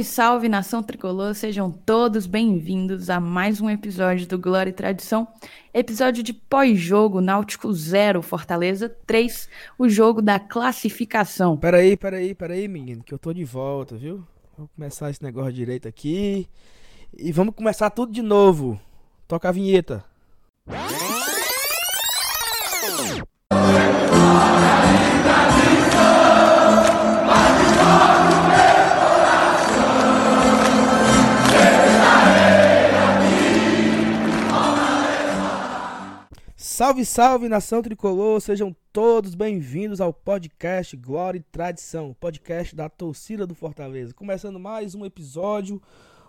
Salve, salve nação tricolor, sejam todos bem-vindos a mais um episódio do Glória e Tradição, episódio de pós-jogo Náutico 0, Fortaleza 3, o jogo da classificação. Peraí, peraí, peraí, menino, que eu tô de volta, viu? Vamos começar esse negócio direito aqui e vamos começar tudo de novo. Toca a vinheta. Salve, salve nação tricolor, sejam todos bem-vindos ao podcast Glória e Tradição, podcast da torcida do Fortaleza. Começando mais um episódio,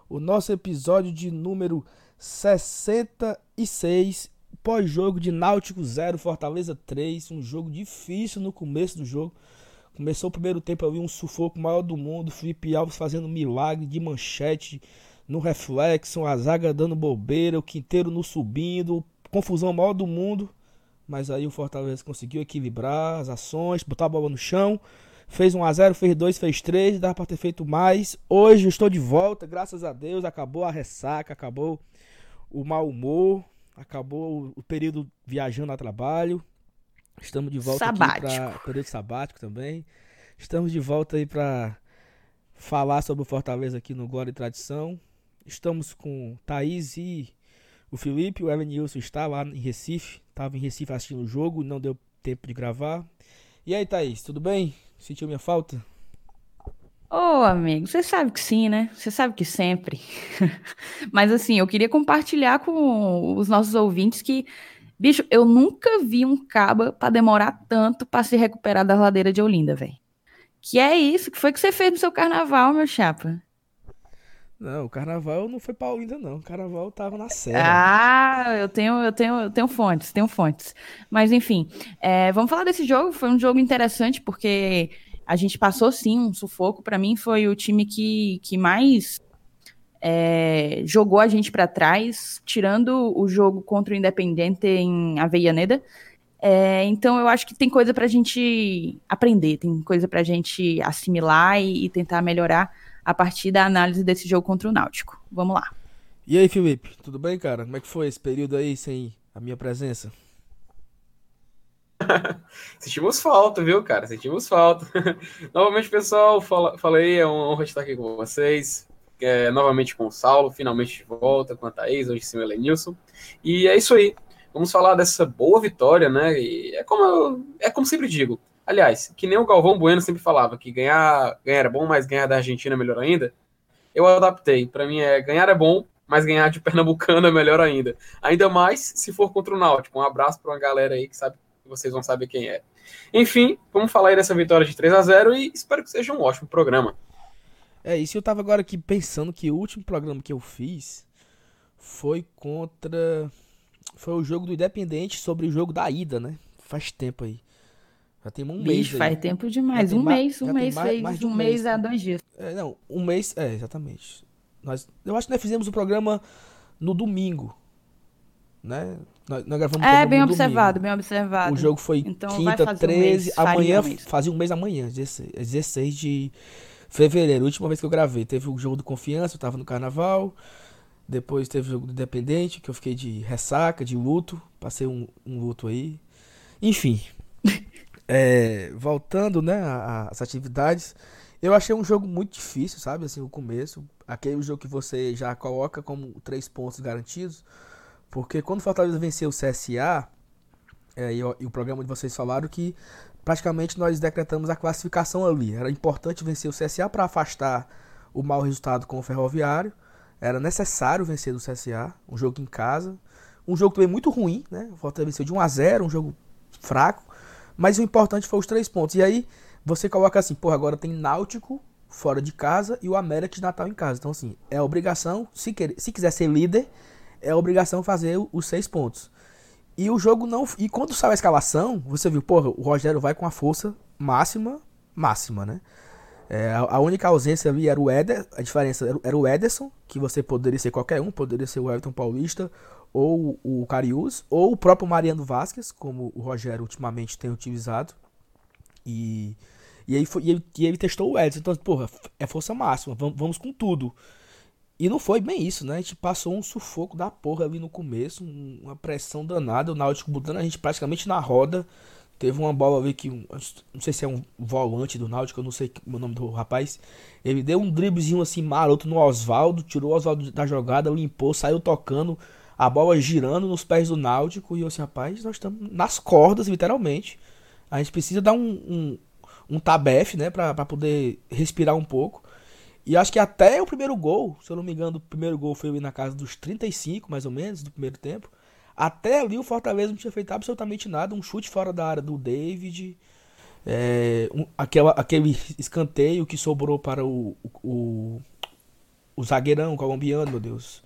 o nosso episódio de número 66, pós-jogo de Náutico 0, Fortaleza 3, um jogo difícil no começo do jogo. Começou o primeiro tempo ali um sufoco maior do mundo, Felipe Alves fazendo milagre de manchete no reflexo, a zaga dando bobeira, o Quinteiro no subindo, confusão maior do mundo. Mas aí o Fortaleza conseguiu equilibrar as ações, botar a bola no chão. Fez 1 a 0 fez 2, fez 3, dá para ter feito mais. Hoje estou de volta, graças a Deus. Acabou a ressaca, acabou o mau humor, acabou o período viajando a trabalho. Estamos de volta sabático. aqui para período sabático também. Estamos de volta aí para falar sobre o Fortaleza aqui no Glória e Tradição. Estamos com Thaís e o Felipe, o Elenilson está lá em Recife, estava em Recife assistindo o jogo, não deu tempo de gravar. E aí, Thaís, tudo bem? Sentiu minha falta? Ô, oh, amigo, você sabe que sim, né? Você sabe que sempre. Mas assim, eu queria compartilhar com os nossos ouvintes que, bicho, eu nunca vi um caba para demorar tanto para se recuperar da ladeira de Olinda, velho. Que é isso? Que foi que você fez no seu carnaval, meu chapa? Não, o carnaval não foi pra Olinda, não. O carnaval tava na Serra. Ah, eu tenho, eu tenho, eu tenho fontes, tenho fontes. Mas enfim, é, vamos falar desse jogo. Foi um jogo interessante porque a gente passou sim um sufoco. Para mim, foi o time que, que mais é, jogou a gente para trás, tirando o jogo contra o Independente em Avellaneda. É, então eu acho que tem coisa para a gente aprender, tem coisa para a gente assimilar e, e tentar melhorar a partir da análise desse jogo contra o Náutico. Vamos lá. E aí, Felipe, tudo bem, cara? Como é que foi esse período aí sem a minha presença? Sentimos falta, viu, cara? Sentimos falta. novamente, pessoal, fala, falei, é uma honra estar aqui com vocês. É, novamente com o Saulo, finalmente de volta com a Thaís, hoje sim o Elenilson. E é isso aí. Vamos falar dessa boa vitória, né? E é como eu, é como sempre digo, Aliás, que nem o Galvão Bueno sempre falava, que ganhar, ganhar é bom, mas ganhar da Argentina é melhor ainda. Eu adaptei. Para mim é ganhar é bom, mas ganhar de Pernambucano é melhor ainda. Ainda mais se for contra o Náutico. Um abraço para uma galera aí que sabe vocês vão saber quem é. Enfim, vamos falar aí dessa vitória de 3 a 0 e espero que seja um ótimo programa. É isso, eu tava agora aqui pensando que o último programa que eu fiz foi contra foi o jogo do Independente sobre o jogo da ida, né? Faz tempo aí. Já tem um Bicho, mês. faz tempo demais. Um mês, um mês fez mais, um, mês, a dois dias. É, não, um mês, é, exatamente. Nós, eu acho que nós fizemos o programa no domingo. Né? Nós, nós gravamos É, bem observado, domingo. bem observado. O jogo foi então, quinta, 13, um amanhã, um fazia um mês amanhã, 16, 16 de fevereiro, última vez que eu gravei. Teve o jogo do Confiança, eu tava no carnaval. Depois teve o jogo do Independente, que eu fiquei de ressaca, de luto. Passei um, um luto aí. Enfim, é, voltando, né, às atividades, eu achei um jogo muito difícil, sabe? Assim, o começo. Aquele jogo que você já coloca como três pontos garantidos. Porque quando o Fortaleza venceu o CSA, é, e, e, o programa de vocês falaram que praticamente nós decretamos a classificação ali. Era importante vencer o CSA para afastar o mau resultado com o Ferroviário. Era necessário vencer o CSA, um jogo em casa. Um jogo também muito ruim, né? O Fortaleza venceu de 1 a 0 um jogo fraco. Mas o importante foi os três pontos. E aí você coloca assim, porra, agora tem Náutico fora de casa e o América de Natal em casa. Então, assim, é obrigação, se, quer, se quiser ser líder, é obrigação fazer os seis pontos. E o jogo não. E quando saiu a escalação, você viu, porra, o Rogério vai com a força máxima, máxima, né? É, a única ausência ali era o Eder, a diferença era o Ederson, que você poderia ser qualquer um, poderia ser o Everton Paulista ou o Carius, ou o próprio Mariano Vasquez, como o Rogério ultimamente tem utilizado. E E aí foi, e ele, e ele testou o Edson. Então, porra, é força máxima, vamos, vamos com tudo. E não foi bem isso, né? A gente passou um sufoco da porra ali no começo, uma pressão danada, o Náutico botando a gente praticamente na roda. Teve uma bola ali que, não sei se é um volante do Náutico, eu não sei o nome do rapaz. Ele deu um driblezinho assim maroto no Oswaldo, tirou o Oswaldo da jogada, limpou, saiu tocando, a bola girando nos pés do Náutico. E eu assim, rapaz, nós estamos nas cordas, literalmente. A gente precisa dar um, um, um tabefe, né, pra, poder respirar um pouco. E acho que até o primeiro gol, se eu não me engano, o primeiro gol foi na casa dos 35, mais ou menos, do primeiro tempo. Até ali o Fortaleza não tinha feito absolutamente nada. Um chute fora da área do David. É, um, aquela, aquele escanteio que sobrou para o, o, o zagueirão colombiano, meu Deus.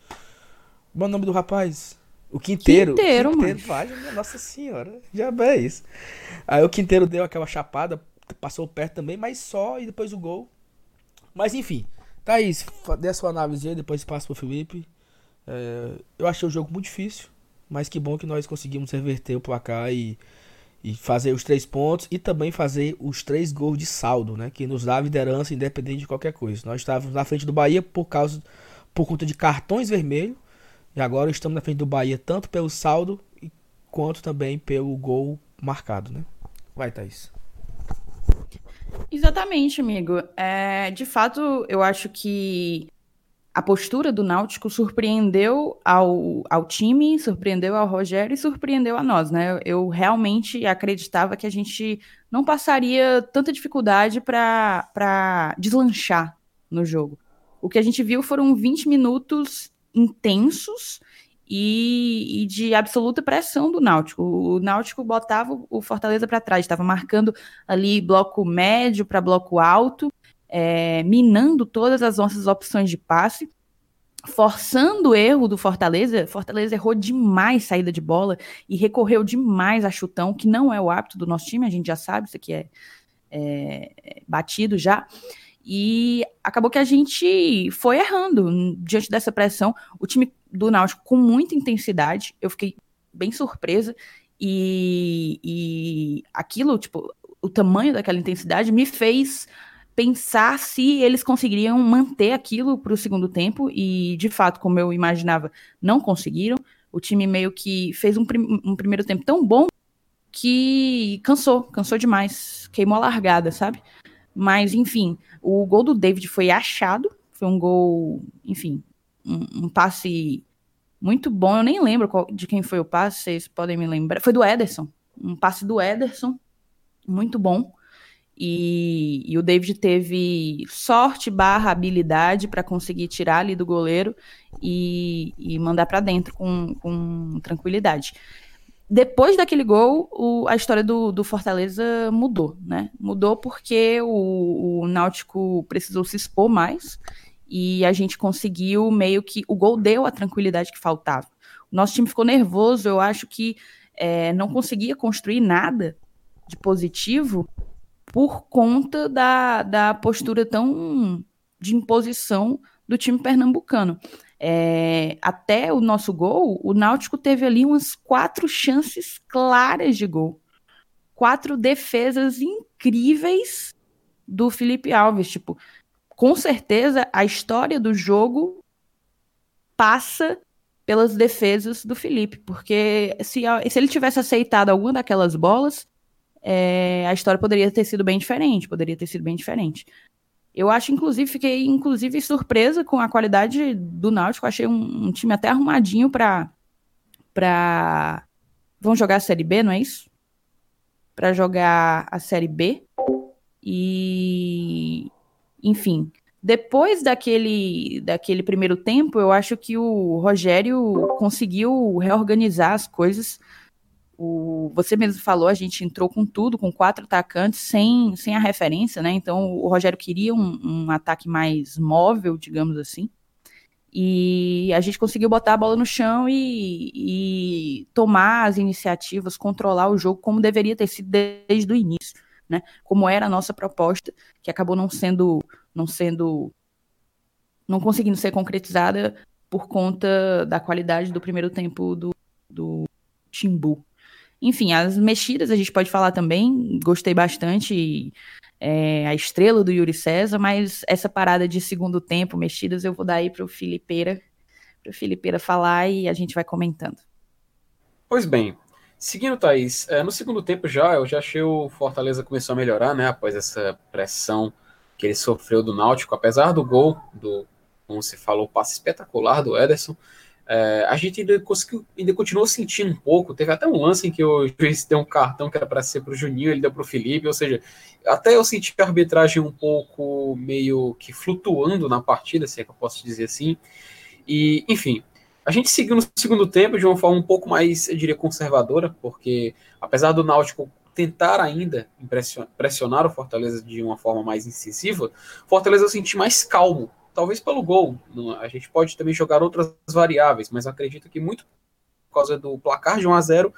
Qual é o nome do rapaz? O Quinteiro. Quinteiro, Quinteiro mano. nossa senhora, já é isso. Aí o Quinteiro deu aquela chapada, passou perto também, mas só e depois o gol. Mas enfim, Thaís, dê a sua análise aí, depois passa pro Felipe. É, eu achei o jogo muito difícil, mas que bom que nós conseguimos reverter o placar e, e fazer os três pontos e também fazer os três gols de saldo, né? Que nos dá a liderança independente de qualquer coisa. Nós estávamos na frente do Bahia por causa por conta de cartões vermelhos e agora estamos na frente do Bahia tanto pelo saldo quanto também pelo gol marcado, né? Vai, Thaís. Exatamente, amigo. É, de fato, eu acho que a postura do Náutico surpreendeu ao, ao time, surpreendeu ao Rogério e surpreendeu a nós, né? Eu realmente acreditava que a gente não passaria tanta dificuldade para deslanchar no jogo. O que a gente viu foram 20 minutos intensos e, e, de absoluta pressão do Náutico. O Náutico botava o Fortaleza para trás, estava marcando ali bloco médio para bloco alto, é, minando todas as nossas opções de passe, forçando o erro do Fortaleza. Fortaleza errou demais saída de bola e recorreu demais a chutão, que não é o hábito do nosso time, a gente já sabe, isso aqui é, é batido já. E acabou que a gente foi errando diante dessa pressão. O time do Náutico com muita intensidade, eu fiquei bem surpresa. E, e aquilo, tipo, o tamanho daquela intensidade me fez pensar se eles conseguiriam manter aquilo para o segundo tempo. E, de fato, como eu imaginava, não conseguiram. O time meio que fez um, prim um primeiro tempo tão bom que cansou, cansou demais, queimou a largada, sabe? Mas, enfim, o gol do David foi achado. Foi um gol, enfim, um, um passe muito bom. Eu nem lembro qual, de quem foi o passe, vocês podem me lembrar. Foi do Ederson. Um passe do Ederson, muito bom. E, e o David teve sorte barra habilidade para conseguir tirar ali do goleiro e, e mandar para dentro com, com tranquilidade depois daquele gol, o, a história do, do, Fortaleza mudou, né? Mudou porque o, o, Náutico precisou se expor mais e a gente conseguiu meio que. O gol deu a tranquilidade que faltava. O nosso time ficou nervoso, eu acho que é, não conseguia construir nada de positivo por conta da, da postura tão de imposição do time pernambucano. É, até o nosso gol, o Náutico teve ali umas quatro chances claras de gol. Quatro defesas incríveis do Felipe Alves. Tipo, com certeza a história do jogo passa pelas defesas do Felipe, porque se, se ele tivesse aceitado alguma daquelas bolas, é, a história poderia ter sido bem diferente, poderia ter sido bem diferente. Eu acho, inclusive, fiquei inclusive surpresa com a qualidade do Náutico. Achei um, um time até arrumadinho para para vão jogar a Série B, não é isso? Para jogar a Série B. E enfim, depois daquele daquele primeiro tempo, eu acho que o Rogério conseguiu reorganizar as coisas o, você mesmo falou, a gente entrou com tudo, com quatro atacantes, sem, sem a referência, né? Então o Rogério queria um, um ataque mais móvel, digamos assim. E a gente conseguiu botar a bola no chão e, e, tomar as iniciativas, controlar o jogo como deveria ter sido desde o início, né? Como era a nossa proposta, que acabou não sendo, não sendo, não conseguindo ser concretizada por conta da qualidade do primeiro tempo do, do Timbu. Enfim, as mexidas a gente pode falar também, gostei bastante. é, a estrela do Yuri César, mas essa parada de segundo tempo, mexidas, eu vou dar aí para o Filipeira, o Filipeira falar e a gente vai comentando. Pois bem, seguindo, Thaís, é, no segundo tempo já, eu já achei o Fortaleza começou a melhorar, né, após essa pressão que ele sofreu do Náutico, apesar do gol, do, como você falou, passe espetacular do Ederson, é, a gente ainda, conseguiu, ainda continuou sentindo um pouco. Teve até um lance em que o juiz deu um cartão que era para ser para o Juninho, ele deu para o Felipe. Ou seja, até eu senti a arbitragem um pouco meio que flutuando na partida, se é que eu posso dizer assim. E, enfim, a gente seguiu no segundo tempo de uma forma um pouco mais, eu diria, conservadora, porque apesar do Náutico tentar ainda pressionar o Fortaleza de uma forma mais incisiva, Fortaleza eu senti mais calmo talvez pelo gol. A gente pode também jogar outras variáveis, mas acredito que muito por causa do placar de 1 a 0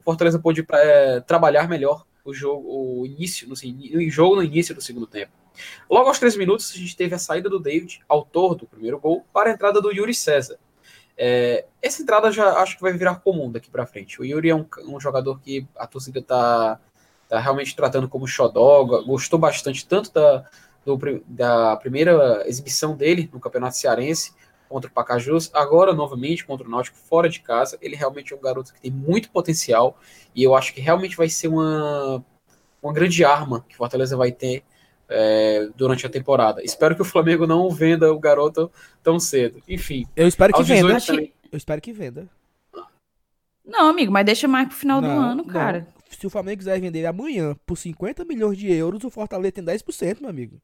o Fortaleza pôde é, trabalhar melhor o jogo, o início, no, o jogo no início do segundo tempo. Logo aos três minutos, a gente teve a saída do David, autor do primeiro gol, para a entrada do Yuri César. É, essa entrada já acho que vai virar comum daqui para frente. O Yuri é um, um jogador que a torcida está tá realmente tratando como xodó, gostou bastante tanto da, do, da primeira exibição dele no Campeonato Cearense contra o Pacajus, agora novamente contra o Náutico fora de casa. Ele realmente é um garoto que tem muito potencial e eu acho que realmente vai ser uma, uma grande arma que o Fortaleza vai ter é, durante a temporada. Espero que o Flamengo não venda o garoto tão cedo. Enfim. Eu espero que venda. Também... Eu espero que venda. Não, amigo, mas deixa mais pro final não, do ano, cara. Não. Se o Flamengo quiser vender amanhã por 50 milhões de euros, o Fortaleza tem 10%, meu amigo.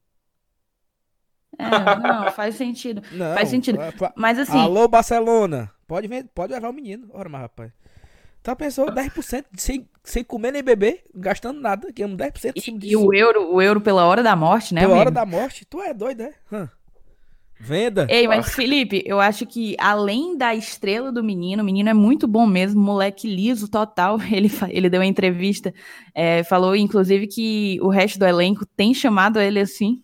É, não, faz sentido. Não, faz sentido. Mas assim. Alô, Barcelona. Pode, ver, pode levar o menino. Ora, mas rapaz. Tá pensou 10% sem, sem comer nem beber, gastando nada, que é um 10% em cima disso. E o euro, o euro pela hora da morte, né? Pela amigo? hora da morte, tu é doido, né? Hum. Venda. Ei, mas Felipe, eu acho que além da estrela do menino, o menino é muito bom mesmo, moleque liso total. Ele, ele deu uma entrevista, é, falou inclusive que o resto do elenco tem chamado ele assim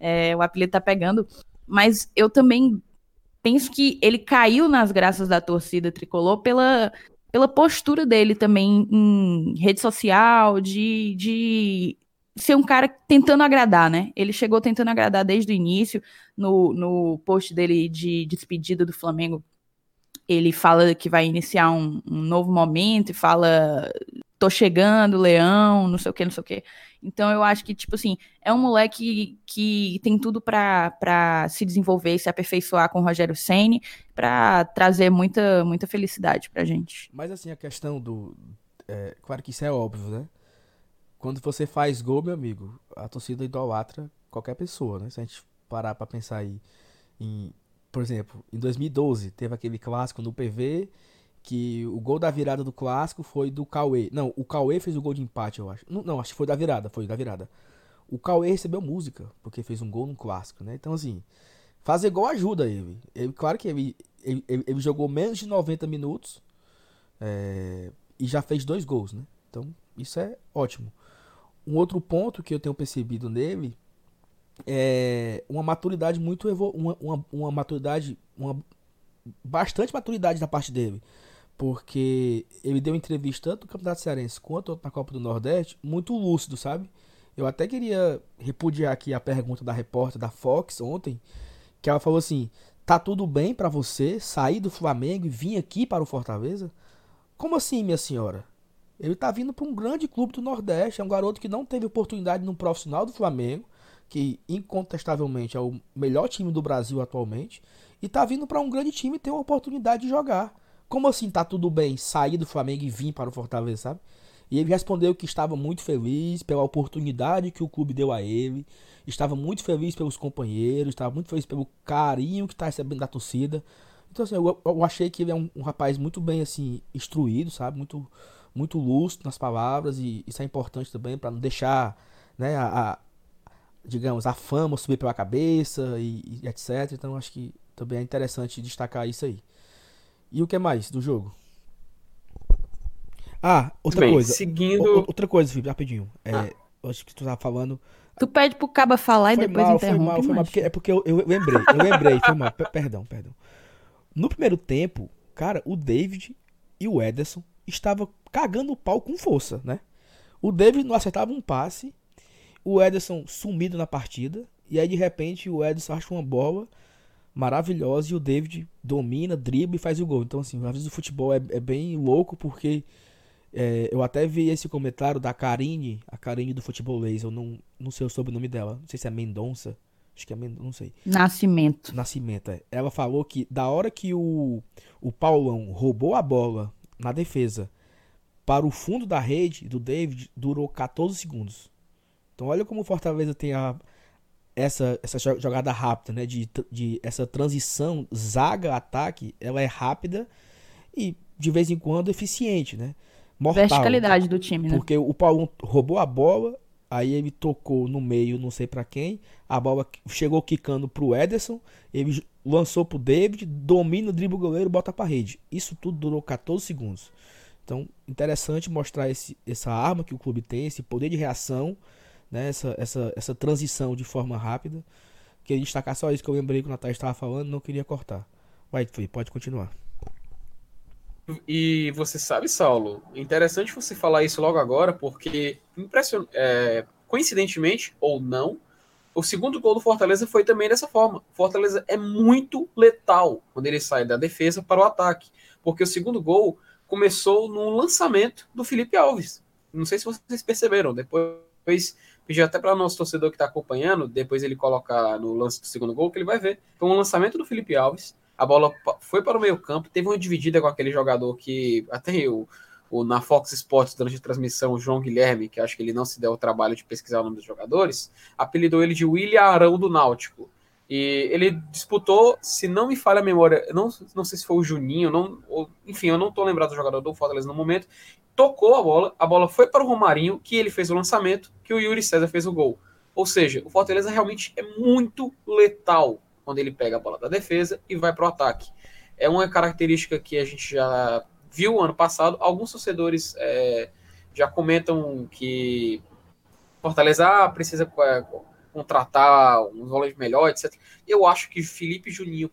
é, o apelido tá pegando. Mas eu também penso que ele caiu nas graças da torcida tricolor pela, pela postura dele também em rede social, de, de ser um cara tentando agradar, né? Ele chegou tentando agradar desde o início, no, no post dele de despedida do Flamengo. Ele fala que vai iniciar um, um novo momento e fala: tô chegando, leão, não sei o que, não sei o que. Então eu acho que, tipo assim, é um moleque que tem tudo para se desenvolver se aperfeiçoar com o Rogério Senni para trazer muita, muita felicidade pra gente. Mas assim, a questão do. É, claro que isso é óbvio, né? Quando você faz gol, meu amigo, a torcida idolatra qualquer pessoa, né? Se a gente parar pra pensar aí em. Por exemplo, em 2012 teve aquele clássico no PV que o gol da virada do clássico foi do Cauê. Não, o Cauê fez o gol de empate, eu acho. Não, não, acho que foi da virada, foi da virada. O Cauê recebeu música, porque fez um gol no clássico, né? Então, assim, fazer gol ajuda ele. ele claro que ele, ele, ele, jogou menos de 90 minutos é, e já fez dois gols, né? Então, isso é ótimo. Um outro ponto que eu tenho percebido nele é uma maturidade muito uma, uma, uma maturidade uma bastante maturidade da parte dele porque ele deu entrevista tanto no Campeonato Cearense quanto na Copa do Nordeste muito lúcido, sabe? Eu até queria repudiar aqui a pergunta da repórter da Fox ontem, que ela falou assim: "Tá tudo bem para você sair do Flamengo e vir aqui para o Fortaleza?" Como assim, minha senhora? Ele tá vindo para um grande clube do Nordeste, é um garoto que não teve oportunidade no profissional do Flamengo, que incontestavelmente é o melhor time do Brasil atualmente, e tá vindo para um grande time ter uma oportunidade de jogar. Como assim tá tudo bem sair do Flamengo e vir para o Fortaleza, sabe? E ele respondeu que estava muito feliz pela oportunidade que o clube deu a ele, estava muito feliz pelos companheiros, estava muito feliz pelo carinho que está recebendo da torcida. Então, assim, eu, eu achei que ele é um, um, rapaz muito bem, assim, instruído, sabe? Muito, muito lúcido nas palavras e isso é importante também para não deixar, né, a, a, digamos, a fama subir pela cabeça e, e etc. Então, acho que também é interessante destacar isso aí. E o que mais do jogo? Ah, outra Bem, coisa. Seguindo. O, outra coisa, Felipe, rapidinho. É, ah. Acho que tu tava falando. Tu pede pro Caba falar foi e depois mal, interrompe. Foi mal, foi mal, porque, é porque eu, eu lembrei, eu lembrei, foi mal. Perdão, perdão. No primeiro tempo, cara, o David e o Ederson estavam cagando o pau com força, né? O David não acertava um passe o Ederson sumido na partida. E aí de repente o Ederson acha uma bola maravilhosa e o David domina, dribla e faz o gol. Então, assim, às vezes o futebol é, é bem louco porque é, eu até vi esse comentário da Karine, a Karine do futebolês, eu não, não sei o sobrenome dela, não sei se é Mendonça, acho que é Mendonça, não sei. Nascimento. Nascimento, é. Ela falou que da hora que o, o Paulão roubou a bola na defesa para o fundo da rede do David, durou 14 segundos. Então olha como o Fortaleza tem a, essa, essa jogada rápida, né? De, de essa transição zaga-ataque, ela é rápida e de vez em quando eficiente, né? Mortal. Verticalidade do time, né? Porque o Paulo roubou a bola, aí ele tocou no meio, não sei para quem, a bola chegou quicando pro Ederson, ele lançou pro David, domina o drible goleiro, bota pra rede. Isso tudo durou 14 segundos. Então, interessante mostrar esse, essa arma que o clube tem, esse poder de reação né, essa, essa, essa transição de forma rápida. Queria destacar só isso que eu lembrei que o Natal estava falando, não queria cortar. Vai, pode continuar. E você sabe, Saulo, interessante você falar isso logo agora, porque impression... É, coincidentemente ou não, o segundo gol do Fortaleza foi também dessa forma. Fortaleza é muito letal quando ele sai da defesa para o ataque, porque o segundo gol começou no lançamento do Felipe Alves. Não sei se vocês perceberam, depois pedir até para o nosso torcedor que está acompanhando, depois ele colocar no lance do segundo gol, que ele vai ver. Foi um lançamento do Felipe Alves, a bola foi para o meio campo, teve uma dividida com aquele jogador que até eu, o, na Fox Sports, durante a transmissão, o João Guilherme, que acho que ele não se deu o trabalho de pesquisar o nome dos jogadores, apelidou ele de William Arão do Náutico. E ele disputou, se não me falha a memória, não, não sei se foi o Juninho, não, ou, enfim, eu não estou lembrado do jogador do Fortaleza no momento, tocou a bola, a bola foi para o Romarinho, que ele fez o lançamento, que o Yuri César fez o gol. Ou seja, o Fortaleza realmente é muito letal quando ele pega a bola da defesa e vai para o ataque. É uma característica que a gente já viu ano passado. Alguns torcedores é, já comentam que Fortaleza ah, precisa é, contratar um volante melhor, etc. Eu acho que Felipe Juninho,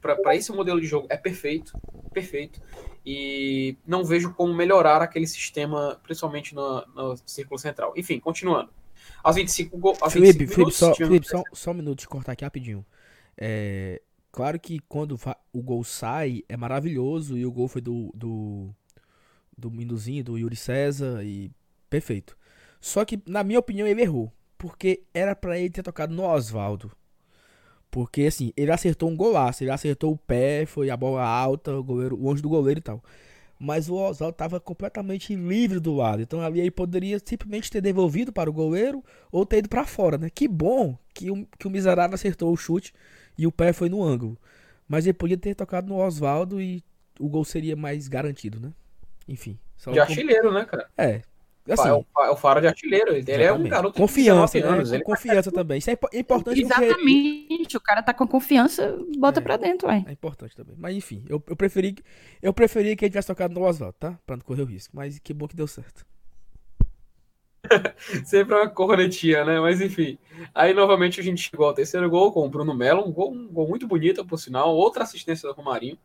para esse modelo de jogo, é perfeito. Perfeito e não vejo como melhorar aquele sistema, principalmente no, no círculo central. Enfim, continuando. Aos 25 gols. Felipe, Felipe, minutos, só, Felipe só, só, um minuto de cortar aqui rapidinho. É, claro que quando o gol sai é maravilhoso e o gol foi do, do, do Minuzinho, do Yuri César e perfeito. Só que, na minha opinião, ele errou. Porque era para ele ter tocado no Oswaldo. Porque assim, ele acertou um golaço, ele acertou o pé, foi a bola alta, o goleiro, longe do goleiro e tal. Mas o Oswaldo estava completamente livre do lado. Então ali ele poderia simplesmente ter devolvido para o goleiro ou ter ido para fora, né? Que bom que o, que o miserável acertou o chute e o pé foi no ângulo. Mas ele podia ter tocado no Oswaldo e o gol seria mais garantido, né? Enfim. de artilheiro, né, cara? É, Assim, é, o, é o faro de artilheiro. Ele é um garoto confiança, de anos. Né? confiança tá... também. Isso é importante. Exatamente. Porque... O cara tá com confiança, bota é, pra dentro, ué. É importante também. Mas enfim, eu, eu, preferi, eu preferi que ele tivesse tocado no Oswaldo, tá? Pra não correr o risco. Mas que bom que deu certo. Sempre uma cornetinha, né? Mas enfim. Aí novamente a gente chegou ao terceiro gol com o Bruno Melo. Um gol, um gol muito bonito, por sinal. Outra assistência do Romarinho.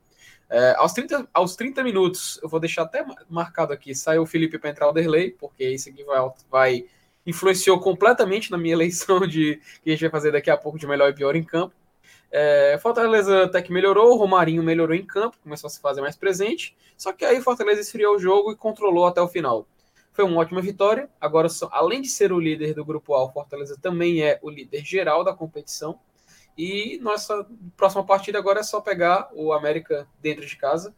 É, aos, 30, aos 30 minutos, eu vou deixar até marcado aqui, saiu o Felipe para entrar o Derley, porque isso aqui vai, vai influenciou completamente na minha eleição de que a gente vai fazer daqui a pouco de melhor e pior em campo. É, Fortaleza até que melhorou, o Romarinho melhorou em campo, começou a se fazer mais presente, só que aí Fortaleza esfriou o jogo e controlou até o final. Foi uma ótima vitória. Agora, além de ser o líder do grupo A, o Fortaleza também é o líder geral da competição. E nossa próxima partida agora é só pegar o América dentro de casa,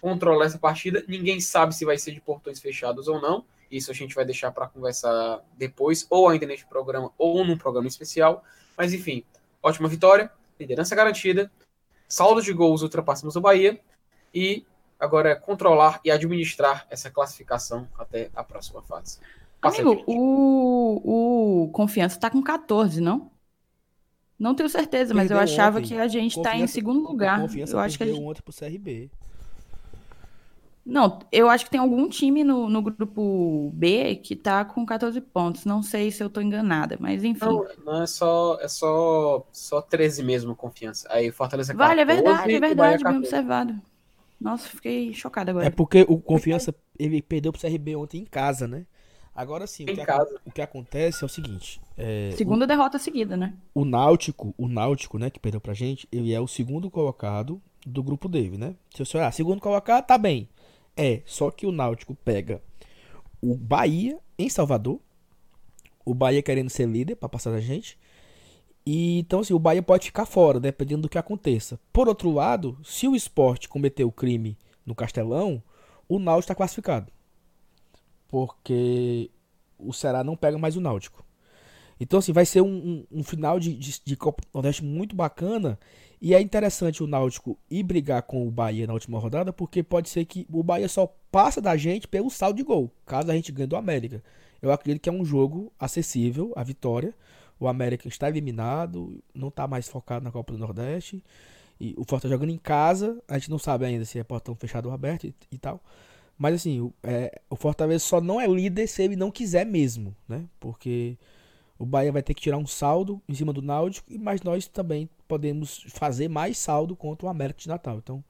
controlar essa partida. Ninguém sabe se vai ser de portões fechados ou não. Isso a gente vai deixar para conversar depois, ou ainda neste programa, ou num programa especial. Mas enfim, ótima vitória, liderança garantida, saldo de gols ultrapassamos o Bahia e agora é controlar e administrar essa classificação até a próxima fase. Amigo, o, o Confiança está com 14, não? Não tenho certeza, mas eu achava ontem. que a gente está em segundo lugar. Confiança eu acho que a gente... ontem pro CRB. Não, eu acho que tem algum time no, no grupo B que tá com 14 pontos. Não sei se eu tô enganada, mas enfim. Não, não é só é só só 13 mesmo confiança. Aí Fortaleza 14, Vale, é verdade, é verdade, bem observado. Nossa, fiquei chocada agora. É porque o confiança ele perdeu pro CRB ontem em casa, né? Agora sim, o que, a, o que, acontece é o seguinte. É, Segunda o, derrota seguida, né? O Náutico, o Náutico, né, que perdeu pra gente, ele é o segundo colocado do grupo dele, né? Se você olhar, segundo colocado, tá bem. É, só que o Náutico pega o Bahia em Salvador. O Bahia querendo ser líder para passar a gente. E então assim, o Bahia pode ficar fora, dependendo do que aconteça. Por outro lado, se o esporte cometer o crime no Castelão, o Náutico está classificado porque o Ceará não pega mais o Náutico. Então, assim, vai ser um, um, um final de, de, de, Copa Nordeste muito bacana. E é interessante o Náutico ir brigar com o Bahia na última rodada, porque pode ser que o Bahia só passa da gente pelo saldo de gol, caso a gente ganhe do América. Eu acredito que é um jogo acessível, a vitória. O América está eliminado, não está mais focado na Copa do Nordeste. E o Fortaleza jogando em casa, a gente não sabe ainda se é portão fechado ou aberto e, e tal. Mas assim, o, é, o Fortaleza só não é líder se ele não quiser mesmo, né? Porque o Bahia vai ter que tirar um saldo em cima do Náutico, mas nós também podemos fazer mais saldo contra o América de Natal. Então,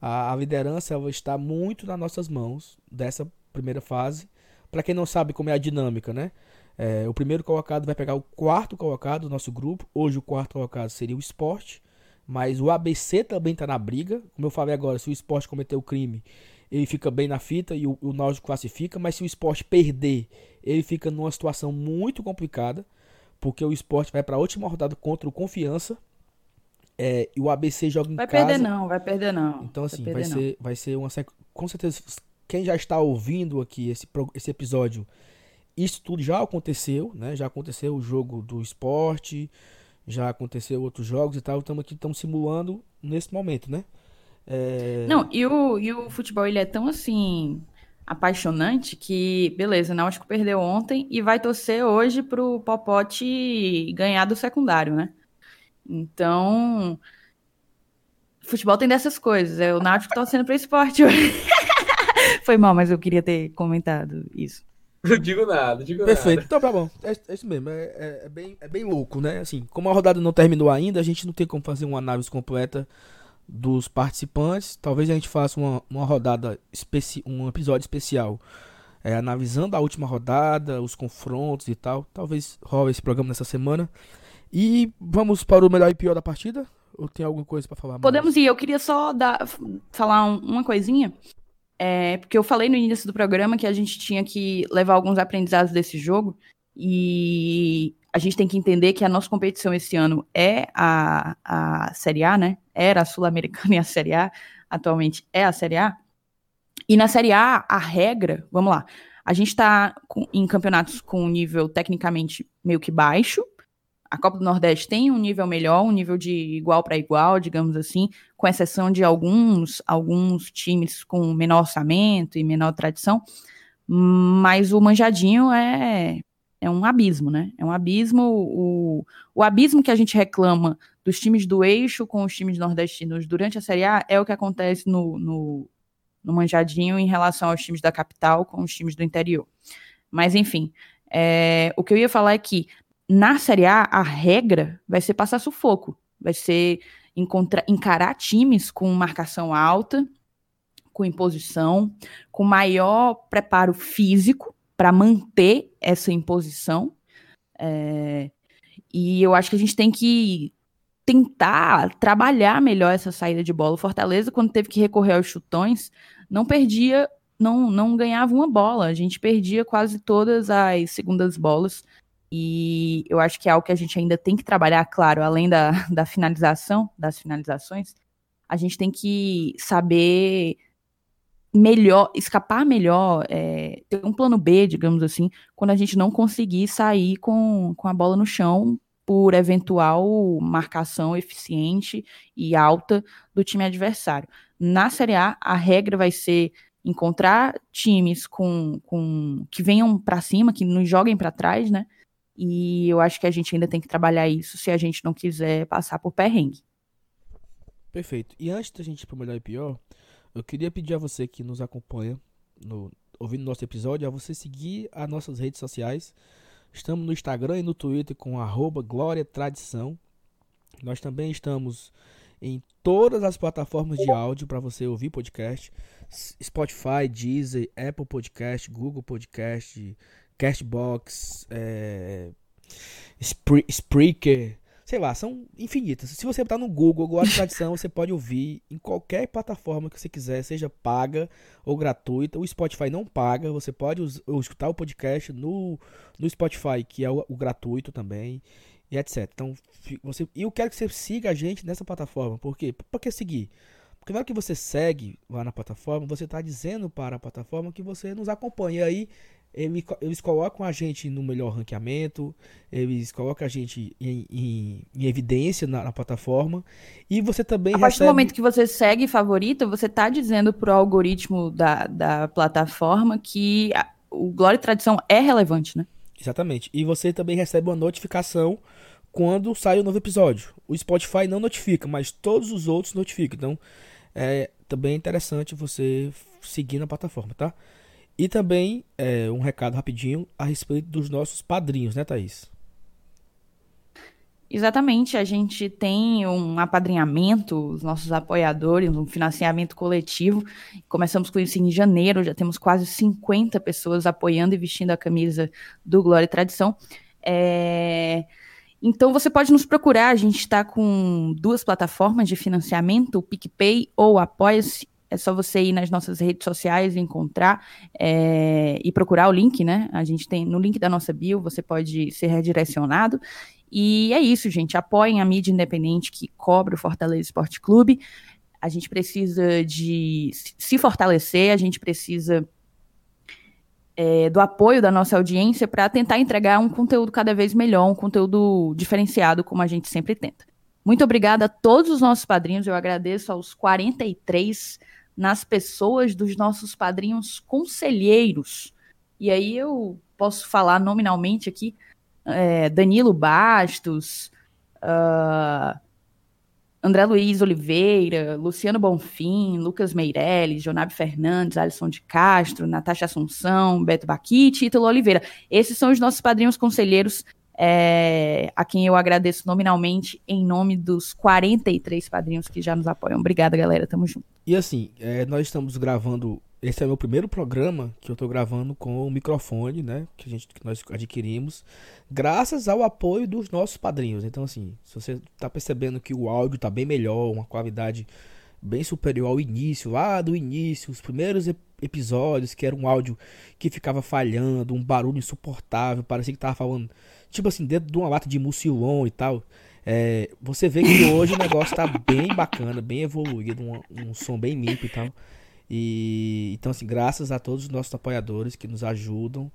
a, a liderança ela está muito nas nossas mãos dessa primeira fase. Para quem não sabe como é a dinâmica, né? É, o primeiro colocado vai pegar o quarto colocado do nosso grupo. Hoje o quarto colocado seria o esporte. Mas o ABC também está na briga. Como eu falei agora, se o esporte cometer o crime, ele fica bem na fita e o, o Náutico classifica, mas se o esporte perder, ele fica numa situação muito complicada, porque o esporte vai para a última rodada contra o Confiança. É, e o ABC joga em vai casa. Vai perder não, vai perder não. Então assim, vai, vai ser vai ser uma com certeza quem já está ouvindo aqui esse esse episódio, isso tudo já aconteceu, né? Já aconteceu o jogo do esporte, já aconteceu outros jogos e tal, estamos aqui estamos simulando nesse momento, né? É... Não, e o, e o futebol ele é tão assim apaixonante que, beleza, Náutico perdeu ontem e vai torcer hoje pro Popote ganhar do secundário, né? Então, futebol tem dessas coisas. É o Náutico torcendo pro esporte hoje. Foi mal, mas eu queria ter comentado isso. Não digo nada, digo Perfeito, nada. então tá bom. É, é isso mesmo, é, é, é, bem, é bem louco, né? Assim, como a rodada não terminou ainda, a gente não tem como fazer uma análise completa dos participantes. Talvez a gente faça uma, uma rodada, especi um episódio especial, é, analisando a última rodada, os confrontos e tal. Talvez role esse programa nessa semana. E vamos para o melhor e pior da partida? Ou tem alguma coisa para falar? Podemos ir. Eu queria só dar, falar um, uma coisinha. É, porque eu falei no início do programa que a gente tinha que levar alguns aprendizados desse jogo. E a gente tem que entender que a nossa competição esse ano é a, a Série A, né? Era a Sul-Americana e a Série A, atualmente é a Série A. E na Série A, a regra, vamos lá, a gente está em campeonatos com um nível tecnicamente meio que baixo. A Copa do Nordeste tem um nível melhor, um nível de igual para igual, digamos assim, com exceção de alguns, alguns times com menor orçamento e menor tradição. Mas o manjadinho é é um abismo, né? É um abismo. O, o abismo que a gente reclama dos times do eixo com os times nordestinos durante a Série A é o que acontece no, no, no Manjadinho em relação aos times da capital com os times do interior. Mas, enfim, é, o que eu ia falar é que na Série A, a regra vai ser passar sufoco. Vai ser encarar times com marcação alta, com imposição, com maior preparo físico para manter essa imposição. É, e eu acho que a gente tem que tentar trabalhar melhor essa saída de bola. O Fortaleza, quando teve que recorrer aos chutões, não perdia, não, não ganhava uma bola. A gente perdia quase todas as segundas bolas. E eu acho que é algo que a gente ainda tem que trabalhar, claro, além da, da finalização, das finalizações, a gente tem que saber melhor, escapar melhor, é, ter um plano B, digamos assim, quando a gente não conseguir sair com, com a bola no chão por eventual marcação eficiente e alta do time adversário. Na Série A, a regra vai ser encontrar times com, com que venham para cima, que nos joguem para trás, né? E eu acho que a gente ainda tem que trabalhar isso se a gente não quiser passar por perrengue. Perfeito. E antes da gente ir pro melhor e pior, eu queria pedir a você que nos acompanha, no, ouvindo nosso episódio, a você seguir as nossas redes sociais. Estamos no Instagram e no Twitter com Glória Tradição. Nós também estamos em todas as plataformas de áudio para você ouvir podcast. Spotify, Deezer, Apple Podcast, Google Podcast, Castbox, é, Spreaker, sei lá, são infinitas. Se você botar no Google e Tradição, você pode ouvir em qualquer plataforma que você quiser, seja paga ou gratuita. O Spotify não paga, você pode escutar o podcast no, no Spotify, que é o, o gratuito também, e etc. Então, você, eu quero que você siga a gente nessa plataforma. Por quê? Por que seguir? Porque na hora que você segue lá na plataforma, você está dizendo para a plataforma que você nos acompanha. E aí eles colocam a gente no melhor ranqueamento, eles colocam a gente em, em, em evidência na, na, plataforma e você também a partir recebe... do momento que você segue favorito, você está dizendo para o algoritmo da, da plataforma que a, o Glória e Tradição é relevante, né? Exatamente. E você também recebe uma notificação quando sai o um novo episódio. O Spotify não notifica, mas todos os outros notificam. Então, é também interessante você seguir na plataforma, tá? E também é, um recado rapidinho a respeito dos nossos padrinhos, né, Thaís? Exatamente, a gente tem um apadrinhamento, os nossos apoiadores, um financiamento coletivo. Começamos com isso em janeiro, já temos quase 50 pessoas apoiando e vestindo a camisa do Glória e Tradição. É... Então você pode nos procurar, a gente está com duas plataformas de financiamento, o PicPay ou Apoia-se. É só você ir nas nossas redes sociais, encontrar é, e procurar o link, né? A gente tem no link da nossa bio, você pode ser redirecionado. E é isso, gente. Apoiem a mídia independente que cobra o Fortaleza Esporte Clube. A gente precisa de se fortalecer, a gente precisa é, do apoio da nossa audiência para tentar entregar um conteúdo cada vez melhor, um conteúdo diferenciado, como a gente sempre tenta. Muito obrigada a todos os nossos padrinhos, eu agradeço aos 43 nas pessoas dos nossos padrinhos conselheiros. E aí eu posso falar nominalmente aqui: é, Danilo Bastos, uh, André Luiz Oliveira, Luciano Bonfim, Lucas Meirelles, Jonabe Fernandes, Alisson de Castro, Natasha Assunção, Beto Baquite e Oliveira. Esses são os nossos padrinhos conselheiros é, a quem eu agradeço nominalmente em nome dos 43 padrinhos que já nos apoiam. Obrigada, galera. Tamo junto. E assim, é, nós estamos gravando. Esse é o meu primeiro programa que eu tô gravando com o microfone, né? Que, a gente, que nós adquirimos, graças ao apoio dos nossos padrinhos. Então, assim, se você tá percebendo que o áudio tá bem melhor, uma qualidade bem superior ao início, lá do início, os primeiros episódios, que era um áudio que ficava falhando, um barulho insuportável, parecia que tava falando tipo assim, dentro de uma lata de mucilon e tal. É, você vê que hoje o negócio tá bem bacana, bem evoluído, um, um som bem limpo e tal. E então assim, graças a todos os nossos apoiadores que nos ajudam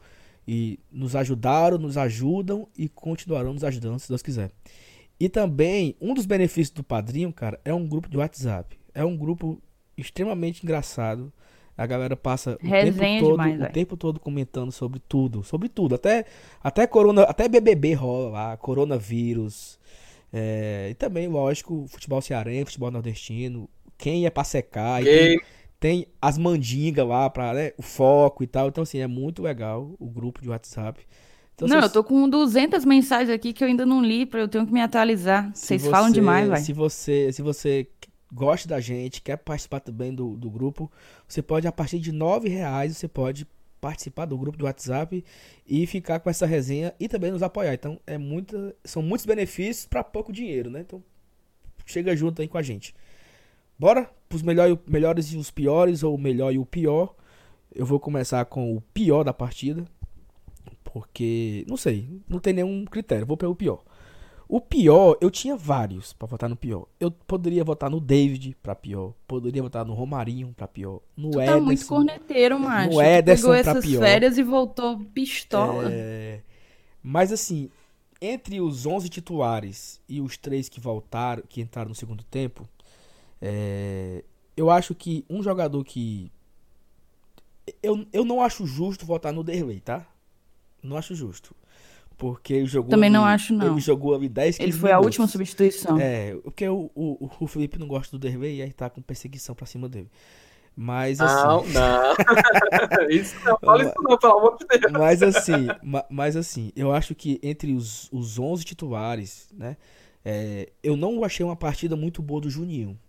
e nos ajudaram, nos ajudam e continuarão nos ajudando se Deus quiser. E também um dos benefícios do padrinho, cara, é um grupo de WhatsApp. É um grupo extremamente engraçado a galera passa o tempo, todo, demais, o tempo todo comentando sobre tudo, sobre tudo, até até corona, até BBB rola lá, coronavírus. É, e também, lógico, futebol cearense, futebol nordestino, quem é pra secar, tem, tem, as mandingas lá para né, o foco e tal. Então assim, é muito legal o grupo de WhatsApp. Então, não, eu tô com 200 mensagens aqui que eu ainda não li, para eu tenho que me atualizar. Vocês falam demais, vai. Se você, se você gosta da gente, quer participar também do, do grupo, você pode, a partir de nove reais, você pode participar do grupo do WhatsApp e ficar com essa resenha e também nos apoiar. Então, é muita, são muitos benefícios para pouco dinheiro, né? Então, chega junto aí com a gente. Bora pros melhor, melhores e os piores, ou melhor e o pior. Eu vou começar com o pior da partida. Porque, não sei, não tem nenhum critério. Vou pelo pior. O pior, eu tinha vários para votar no pior. Eu poderia votar no David para pior, poderia votar no Romarinho para pior, no tu Ederson. Tá muito corneteiro, macho. No Ederson tu pegou essas pior. férias e voltou pistola. É... Mas assim, entre os 11 titulares e os três que voltaram, que entraram no segundo tempo, é... eu acho que um jogador que eu, eu não acho justo votar no Derlei, tá? Não acho justo. Porque ele jogou. Também ali, não acho, não. Ele jogou ali 10 Ele foi minutos. a última substituição. É, porque o, o, o Felipe não gosta do Derlei e aí tá com perseguição pra cima dele. Mas assim. Não, não. isso não fala isso não, pelo amor de Deus. Mas assim, mas assim, eu acho que entre os, os 11 titulares, né? É, eu não achei uma partida muito boa do Juninho.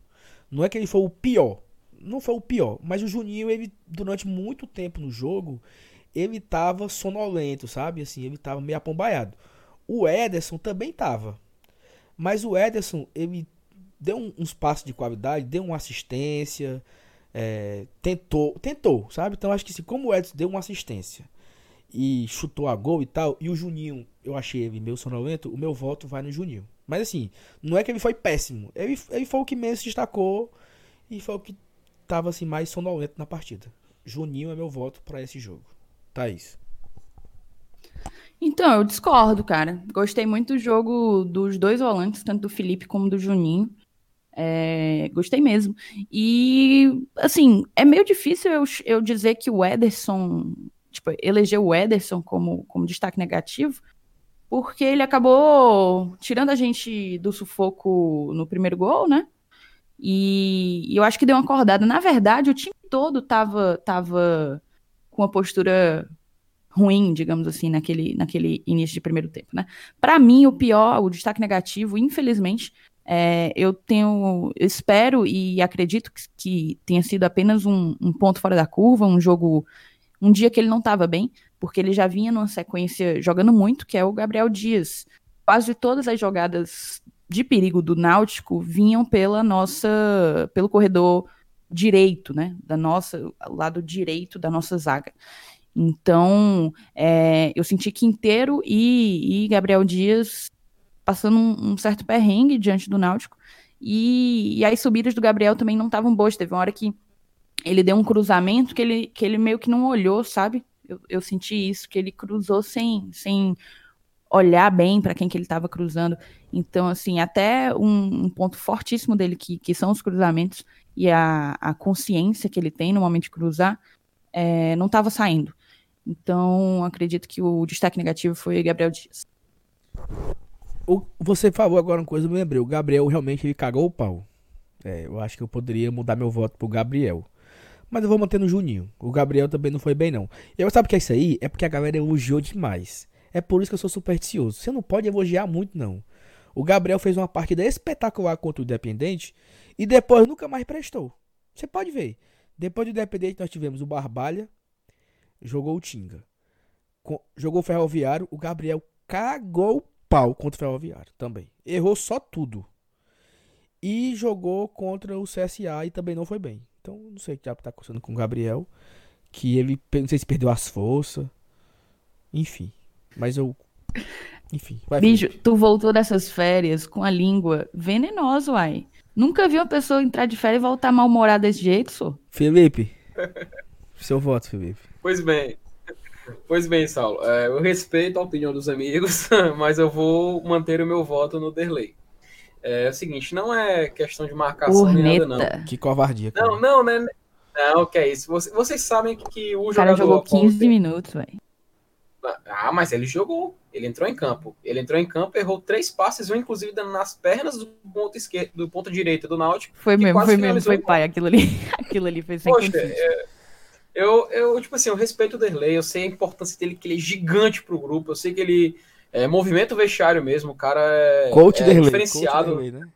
Não é que ele foi o pior. Não foi o pior. Mas o Juninho, ele, durante muito tempo no jogo, ele tava sonolento, sabe? Assim, ele tava meio apombaiado. O Ederson também tava. Mas o Ederson, ele deu um, uns passos de qualidade, deu uma assistência, é, tentou, tentou, sabe? Então acho que assim, como o Ederson deu uma assistência e chutou a gol e tal, e o Juninho, eu achei ele meio sonolento, o meu voto vai no Juninho. Mas assim, não é que ele foi péssimo, ele, ele foi o que menos destacou e foi o que tava assim mais sonolento na partida. Juninho é meu voto para esse jogo. Thaís. Então, eu discordo, cara. Gostei muito do jogo dos dois volantes, tanto do Felipe como do Juninho. É, gostei mesmo. E, assim, é meio difícil eu, eu dizer que o Ederson, tipo, eleger o Ederson como, como destaque negativo, porque ele acabou tirando a gente do sufoco no primeiro gol, né? E, e eu acho que deu uma acordada. Na verdade, o time todo tava, tava com uma postura ruim, digamos assim, naquele, naquele início de primeiro tempo, né? Para mim, o pior, o destaque negativo, infelizmente, é, eu tenho, eu espero e acredito que, que tenha sido apenas um, um, ponto fora da curva, um jogo, um dia que ele não estava bem, porque ele já vinha numa sequência jogando muito, que é o Gabriel Dias. Quase todas as jogadas de perigo do Náutico vinham pela nossa, pelo corredor direito, né, da nossa, lado direito da nossa zaga. Então, é, eu senti Quinteiro e, e Gabriel Dias passando um, um certo perrengue diante do Náutico. E, e, as subidas do Gabriel também não estavam boas. Teve uma hora que ele deu um cruzamento que ele, que ele meio que não olhou, sabe? Eu, eu senti isso, que ele cruzou sem, sem olhar bem para quem que ele estava cruzando. Então, assim, até um, um, ponto fortíssimo dele, que, que são os cruzamentos e a, a consciência que ele tem no momento de cruzar, é, não estava saindo. Então, acredito que o destaque negativo foi Gabriel Dias. O, você falou agora uma coisa, eu me lembrei. O Gabriel realmente ele cagou o pau. É, eu acho que eu poderia mudar meu voto pro Gabriel. Mas eu vou manter no Juninho. O Gabriel também não foi bem, não. E eu sabe o que é isso aí? É porque a galera elogiou demais. É por isso que eu sou supersticioso. Você não pode elogiar muito, não. O Gabriel fez uma partida espetacular contra o Independente e depois nunca mais prestou. Você pode ver. Depois do Independente nós tivemos o Barbalha, jogou o Tinga. Jogou o Ferroviário, o Gabriel cagou o pau contra o Ferroviário também. Errou só tudo. E jogou contra o CSA e também não foi bem. Então, não sei o que tá acontecendo com o Gabriel. Que ele, não sei se perdeu as forças. Enfim. Mas eu. Enfim. Bicho, tu voltou dessas férias com a língua venenosa, uai. Nunca vi uma pessoa entrar de férias e voltar mal-humorada desse jeito, só. Felipe. seu voto, Felipe. Pois bem. Pois bem, Saulo, é, eu respeito a opinião dos amigos, mas eu vou manter o meu voto no Derley. É, é o seguinte, não é questão de marcação nem nada, não. Que covardia. Cara. Não, não, né? Não, que é isso. Vocês, vocês sabem que o, o cara jogou 15 minutos, velho. Ah, mas ele jogou. Ele entrou em campo. Ele entrou em campo, errou três passes, um inclusive dando nas pernas do ponto esquerdo, do ponto direito do Náutico. Foi mesmo, foi mesmo, foi pai. Aquilo ali, aquilo ali foi sem Poxa, é, eu, eu, tipo assim, eu respeito o Derlei, eu sei a importância dele, que ele é gigante pro grupo, eu sei que ele é movimento vestiário mesmo, o cara é, coach é Derlei, diferenciado. Coach Derlei, né?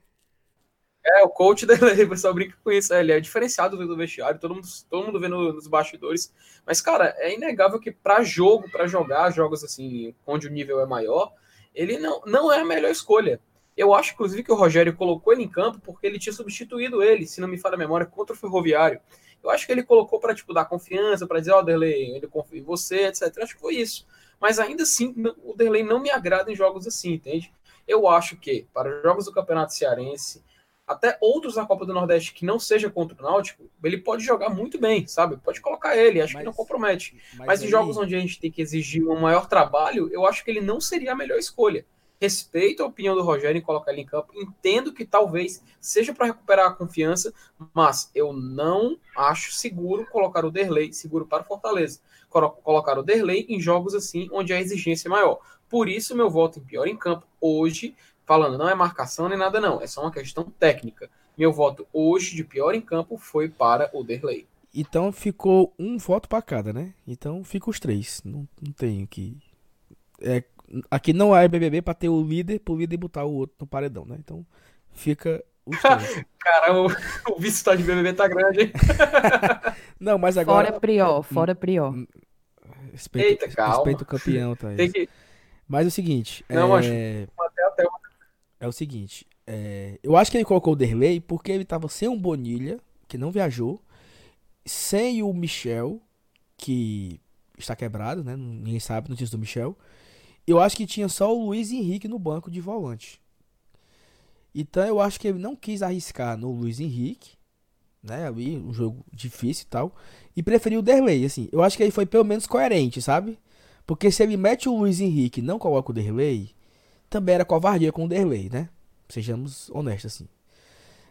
É, o coach Derlei, o pessoal brinca com isso, é, ele é diferenciado do vestiário, todo mundo, todo mundo vê no, nos bastidores. Mas, cara, é inegável que para jogo, para jogar jogos assim, onde o nível é maior, ele não, não é a melhor escolha. Eu acho, inclusive, que o Rogério colocou ele em campo porque ele tinha substituído ele, se não me falha a memória, contra o Ferroviário. Eu acho que ele colocou para tipo dar confiança, para dizer, ó, oh, Derlei, ele confia em você, etc. Eu acho que foi isso. Mas ainda assim, o Derlei não me agrada em jogos assim, entende? Eu acho que para jogos do Campeonato Cearense, até outros na Copa do Nordeste que não seja contra o Náutico, ele pode jogar muito bem, sabe? Pode colocar ele, acho mas, que não compromete. Mas, mas em jogos onde a gente tem que exigir um maior trabalho, eu acho que ele não seria a melhor escolha respeito a opinião do Rogério em colocar ele em campo, entendo que talvez seja para recuperar a confiança, mas eu não acho seguro colocar o Derlei, seguro para Fortaleza, colocar o Derlei em jogos assim onde a exigência é maior. Por isso meu voto em pior em campo hoje, falando não é marcação nem nada não, é só uma questão técnica. Meu voto hoje de pior em campo foi para o Derlei. Então ficou um voto para cada, né? Então fica os três. Não, não tenho que. É, Aqui não é BBB pra ter o líder, pro líder botar o outro no paredão, né? Então fica os três. Cara, o, o visto tá de BBB tá grande, hein? não, mas agora. Fora Prior, fora Prior. Respeito, Eita, calma. Respeito o campeão, Thaís. Tem que... Mas é o seguinte. Não, é... Até... é o seguinte. É... Eu acho que ele colocou o Derley porque ele tava sem um Bonilha, que não viajou, sem o Michel, que está quebrado, né? Ninguém sabe notícias do Michel. Eu acho que tinha só o Luiz Henrique no banco de volante. Então eu acho que ele não quis arriscar no Luiz Henrique, né? Ali, um jogo difícil e tal. E preferiu o Derlei, assim. Eu acho que ele foi pelo menos coerente, sabe? Porque se ele mete o Luiz Henrique e não coloca o Derlei, também era covardia com o Derlei, né? Sejamos honestos, assim.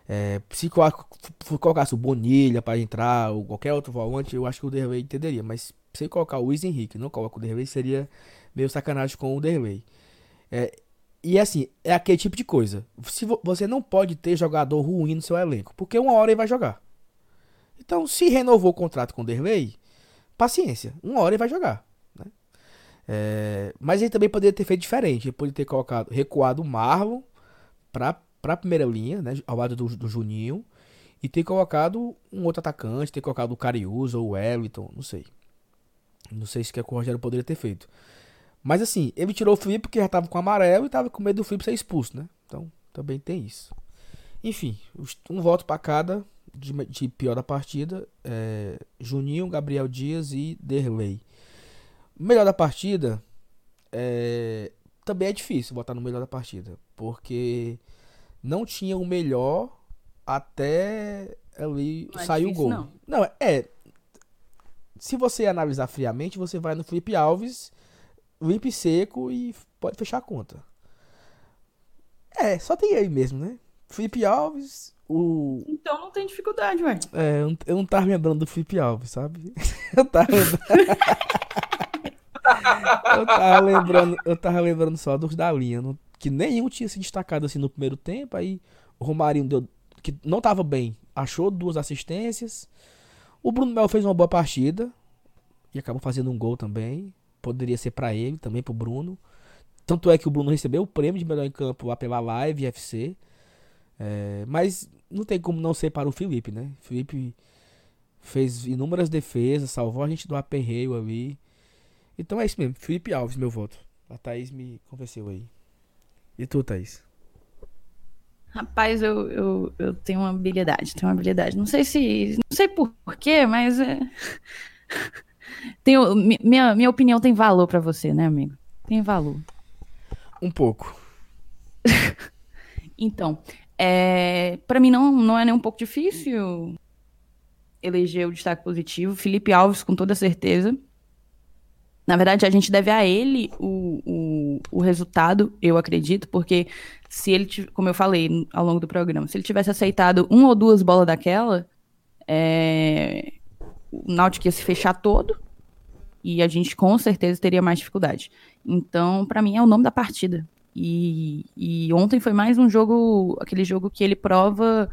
É, se colocasse o Bonilha para entrar, ou qualquer outro volante, eu acho que o Derlei entenderia. Mas se colocar o Luiz Henrique não coloca o Derlei, seria meio sacanagem com o Derlei. É, e assim, é aquele tipo de coisa. Se você não pode ter jogador ruim no seu elenco, porque uma hora ele vai jogar. Então, se renovou o contrato com o Derlei, paciência, uma hora ele vai jogar. É, mas ele também poderia ter feito diferente. Ele poderia ter colocado, recuado o Marlon para a primeira linha, né, ao lado do, do Juninho, e ter colocado um outro atacante, ter colocado o Cariúza ou o Wellington, não sei. Não sei se que, é que o Rogério poderia ter feito. Mas assim, ele tirou o Felipe porque já tava com amarelo e tava com medo do Felipe ser expulso, né? Então também tem isso. Enfim, um voto para cada de, de, pior da partida. É, Juninho, Gabriel Dias e Derley. Melhor da partida é, também é difícil botar no melhor da partida. Porque não tinha o melhor até ali não é sair o gol. Não. não, é. Se você analisar friamente, você vai no Felipe Alves limpo e seco e pode fechar a conta. É, só tem aí mesmo, né? Felipe Alves, o. Então não tem dificuldade, ué. É, eu não, tava lembrando do Felipe Alves, sabe? eu tava. eu tava lembrando, eu tava lembrando só dos da linha, que nenhum tinha se destacado assim no primeiro tempo, aí o Romarinho deu que não tava bem, achou duas assistências. O Bruno Mel fez uma boa partida e acabou fazendo um gol também poderia ser para ele, também pro Bruno. Tanto é que o Bruno recebeu o prêmio de melhor em campo lá pela Live FC. É, mas não tem como não ser para o Felipe, né? Felipe fez inúmeras defesas, salvou a gente do aperreio ali. Então é isso mesmo, Felipe Alves, meu voto. A Thaís me convenceu aí. E tu, Thaís? Rapaz, eu, eu, eu tenho uma habilidade, tenho uma habilidade. Não sei se. Não sei porquê, mas é. Tenho, minha, minha opinião tem valor para você, né, amigo? Tem valor. Um pouco. então, é, para mim não, não é nem um pouco difícil eleger o destaque positivo. Felipe Alves, com toda certeza. Na verdade, a gente deve a ele o, o, o resultado, eu acredito, porque se ele, como eu falei ao longo do programa, se ele tivesse aceitado uma ou duas bolas daquela, é, o Náutico ia se fechar todo e a gente com certeza teria mais dificuldade. Então, para mim, é o nome da partida. E, e, ontem foi mais um jogo, aquele jogo que ele prova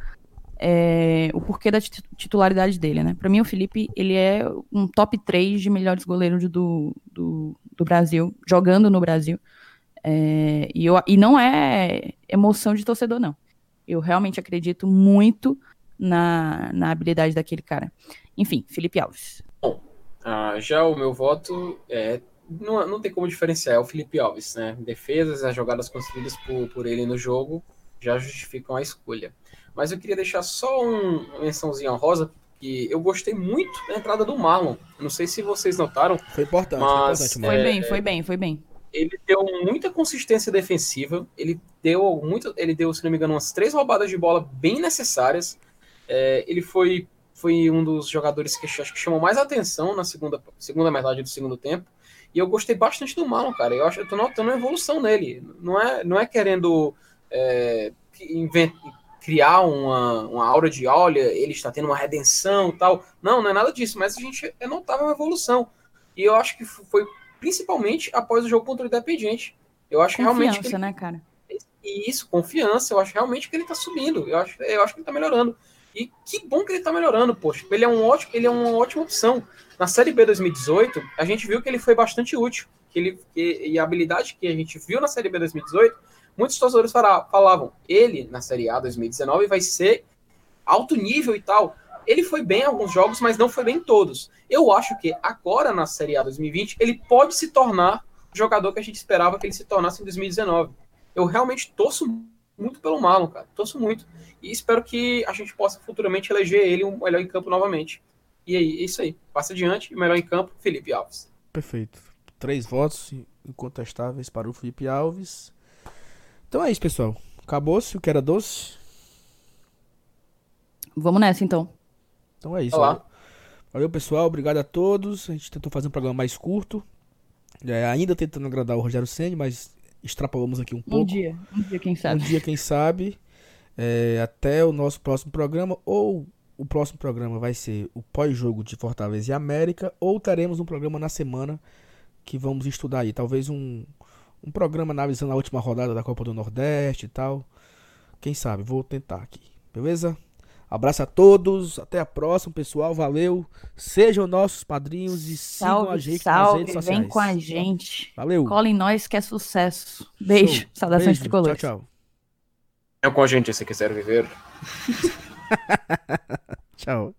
é, o porquê da titularidade dele, né? Para mim, o Felipe, ele é um top 3 de melhores goleiros do, do, do Brasil, jogando no Brasil. É, e, eu, e não é emoção de torcedor, não. Eu realmente acredito muito na, na habilidade daquele cara. Enfim, Felipe Alves. Bom, ah, já o meu voto é. Não, não tem como diferenciar, é o Felipe Alves, né? Defesas, as jogadas construídas por, por ele no jogo já justificam a escolha. Mas eu queria deixar só um, uma mençãozinha rosa, que eu gostei muito da entrada do Marlon. não sei se vocês notaram. Foi importante, mas, foi, importante, foi bem, foi bem, foi bem. Ele deu muita consistência defensiva. Ele deu muito. Ele deu, se não me engano, umas três roubadas de bola bem necessárias. É, ele foi foi um dos jogadores que acho que chamou mais atenção na segunda, segunda metade do segundo tempo. E eu gostei bastante do Marlon, cara. Eu acho que eu tô notando uma evolução nele. Não é, não é querendo é, invent, criar uma, uma aura de olha, ele está tendo uma redenção tal. Não, não é nada disso, mas a gente notava uma evolução. E eu acho que foi principalmente após o jogo contra o Independiente. Eu acho confiança, realmente. Confiança, né, cara? E isso, confiança, eu acho realmente que ele tá subindo. Eu acho, eu acho que ele tá melhorando. E que bom que ele tá melhorando, poxa. Ele é, um ótimo, ele é uma ótima opção. Na Série B 2018, a gente viu que ele foi bastante útil. Que ele, que, e a habilidade que a gente viu na Série B 2018, muitos torcedores falavam, ele, na Série A 2019, vai ser alto nível e tal. ele foi bem em alguns jogos, mas não foi bem em todos. Eu acho que agora na Série A 2020 ele pode se tornar o jogador que a gente esperava que ele se tornasse em 2019. Eu realmente torço muito pelo Marlon, cara. Torço muito. E espero que a gente possa futuramente eleger ele o melhor em campo novamente. E aí, é isso aí. Passa adiante, o melhor em campo, Felipe Alves. Perfeito. Três votos incontestáveis para o Felipe Alves. Então é isso, pessoal. Acabou-se o que era doce. Vamos nessa, então. Então é isso. Olá. Valeu, pessoal. Obrigado a todos. A gente tentou fazer um programa mais curto. É, ainda tentando agradar o Rogério Senni, mas extrapolamos aqui um pouco. Um dia, um dia, quem sabe. Um dia, quem sabe. É, até o nosso próximo programa, ou o próximo programa vai ser o pós-jogo de Fortaleza e América, ou teremos um programa na semana que vamos estudar aí. Talvez um, um programa analisando a última rodada da Copa do Nordeste e tal. Quem sabe? Vou tentar aqui. Beleza? Abraço a todos, até a próxima, pessoal. Valeu. Sejam nossos padrinhos e salve, sigam a gente salve, nas redes sociais. Vem com a gente. Valeu. Cola em nós que é sucesso. Beijo. Show. Saudações Beijo. tricolores. Tchau, tchau. É com a gente se quiser viver. tchau.